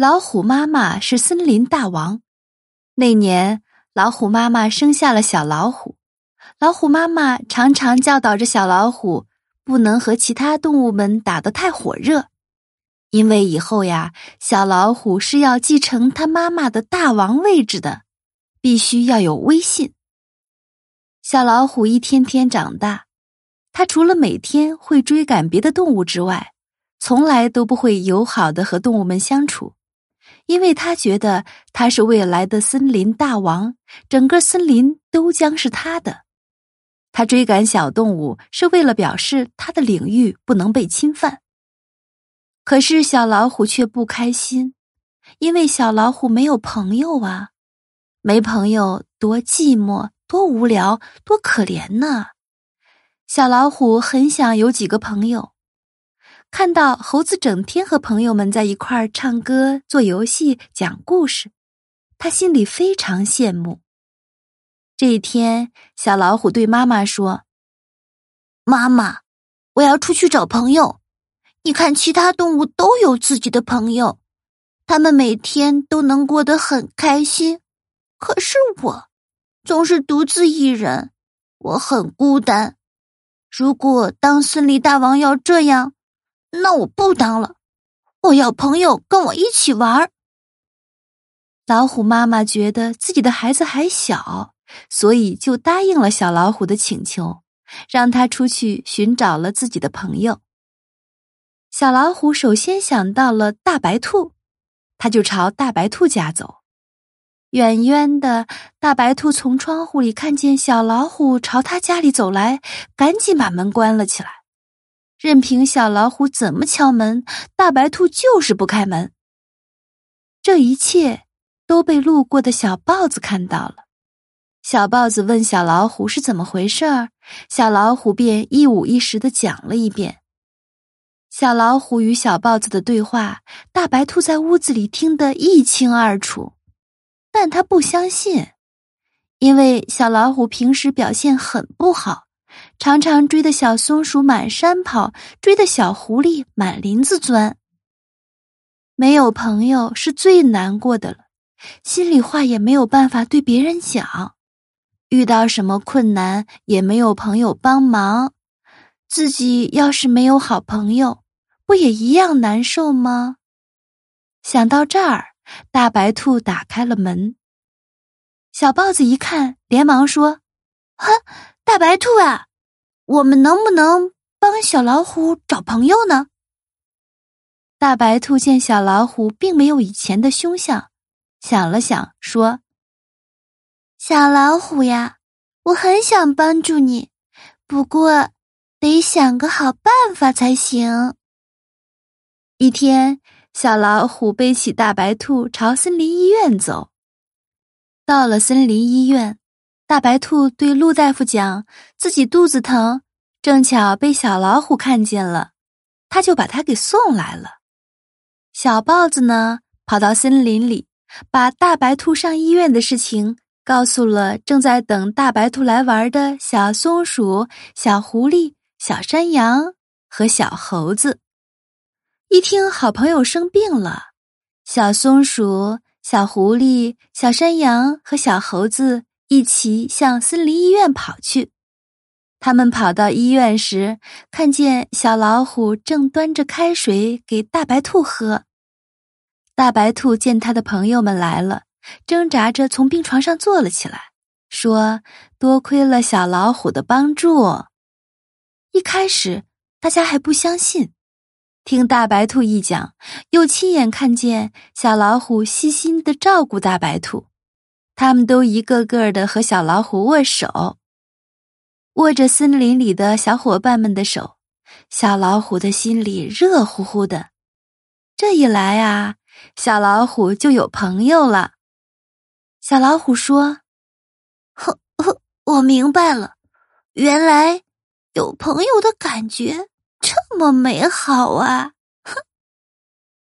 老虎妈妈是森林大王。那年，老虎妈妈生下了小老虎。老虎妈妈常常教导着小老虎，不能和其他动物们打得太火热，因为以后呀，小老虎是要继承他妈妈的大王位置的，必须要有威信。小老虎一天天长大，它除了每天会追赶别的动物之外，从来都不会友好的和动物们相处。因为他觉得他是未来的森林大王，整个森林都将是他的。他追赶小动物是为了表示他的领域不能被侵犯。可是小老虎却不开心，因为小老虎没有朋友啊，没朋友多寂寞、多无聊、多可怜呢。小老虎很想有几个朋友。看到猴子整天和朋友们在一块儿唱歌、做游戏、讲故事，他心里非常羡慕。这一天，小老虎对妈妈说：“妈妈，我要出去找朋友。你看，其他动物都有自己的朋友，他们每天都能过得很开心。可是我总是独自一人，我很孤单。如果当森林大王要这样……”那我不当了，我要朋友跟我一起玩儿。老虎妈妈觉得自己的孩子还小，所以就答应了小老虎的请求，让他出去寻找了自己的朋友。小老虎首先想到了大白兔，他就朝大白兔家走。远远的大白兔从窗户里看见小老虎朝他家里走来，赶紧把门关了起来。任凭小老虎怎么敲门，大白兔就是不开门。这一切都被路过的小豹子看到了。小豹子问小老虎是怎么回事儿，小老虎便一五一十的讲了一遍。小老虎与小豹子的对话，大白兔在屋子里听得一清二楚，但他不相信，因为小老虎平时表现很不好。常常追的小松鼠满山跑，追的小狐狸满林子钻。没有朋友是最难过的了，心里话也没有办法对别人讲，遇到什么困难也没有朋友帮忙，自己要是没有好朋友，不也一样难受吗？想到这儿，大白兔打开了门。小豹子一看，连忙说：“哼，大白兔啊！”我们能不能帮小老虎找朋友呢？大白兔见小老虎并没有以前的凶相，想了想说：“小老虎呀，我很想帮助你，不过得想个好办法才行。”一天，小老虎背起大白兔朝森林医院走。到了森林医院。大白兔对陆大夫讲：“自己肚子疼，正巧被小老虎看见了，他就把它给送来了。”小豹子呢，跑到森林里，把大白兔上医院的事情告诉了正在等大白兔来玩的小松鼠、小狐狸、小山羊和小猴子。一听好朋友生病了，小松鼠、小狐狸、小山羊和小猴子。一起向森林医院跑去。他们跑到医院时，看见小老虎正端着开水给大白兔喝。大白兔见他的朋友们来了，挣扎着从病床上坐了起来，说：“多亏了小老虎的帮助。”一开始大家还不相信，听大白兔一讲，又亲眼看见小老虎细心的照顾大白兔。他们都一个个的和小老虎握手，握着森林里的小伙伴们的手，小老虎的心里热乎乎的。这一来啊，小老虎就有朋友了。小老虎说：“呵呵，我明白了，原来有朋友的感觉这么美好啊！”